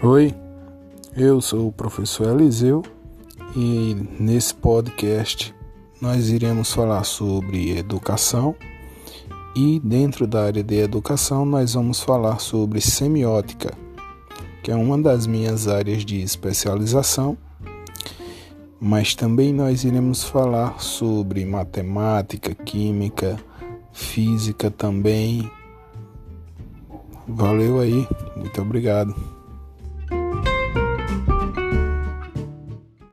Oi, eu sou o professor Eliseu e nesse podcast nós iremos falar sobre educação e dentro da área de educação nós vamos falar sobre semiótica, que é uma das minhas áreas de especialização, mas também nós iremos falar sobre matemática, química, física também. Valeu aí, muito obrigado.